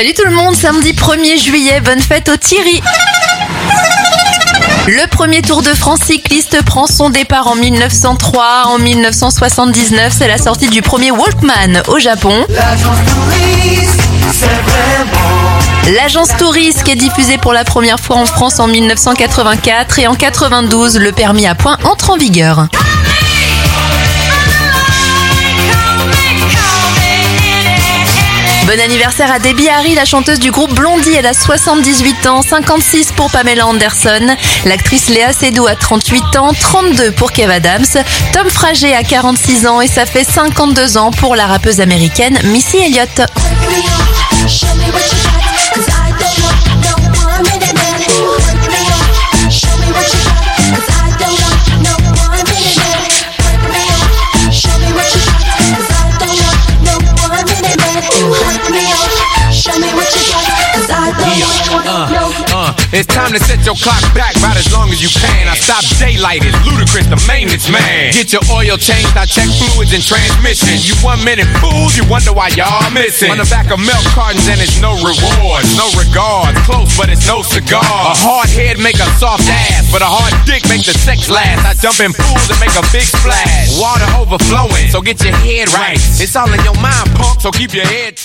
Salut tout le monde, samedi 1er juillet, bonne fête au Thierry. Le premier Tour de France cycliste prend son départ en 1903. En 1979, c'est la sortie du premier Walkman au Japon. L'agence Touriste qui est diffusée pour la première fois en France en 1984 et en 92, le permis à points entre en vigueur. Bon anniversaire à Debbie Harry, la chanteuse du groupe Blondie. Elle a 78 ans, 56 pour Pamela Anderson. L'actrice Léa Seydoux a 38 ans, 32 pour Kev Adams. Tom Frager a 46 ans et ça fait 52 ans pour la rappeuse américaine Missy Elliott. Uh, uh, it's time to set your clock back about as long as you can. I stop daylight, it's ludicrous, the maintenance man. Get your oil changed, I check fluids and transmission. You one minute fools, you wonder why y'all missing. On the back of milk cartons and it's no rewards, no regards. Close, but it's no cigar. A hard head make a soft ass, but a hard dick make the sex last. I jump in pools and make a big splash. Water overflowing, so get your head right. It's all in your mind, punk, so keep your head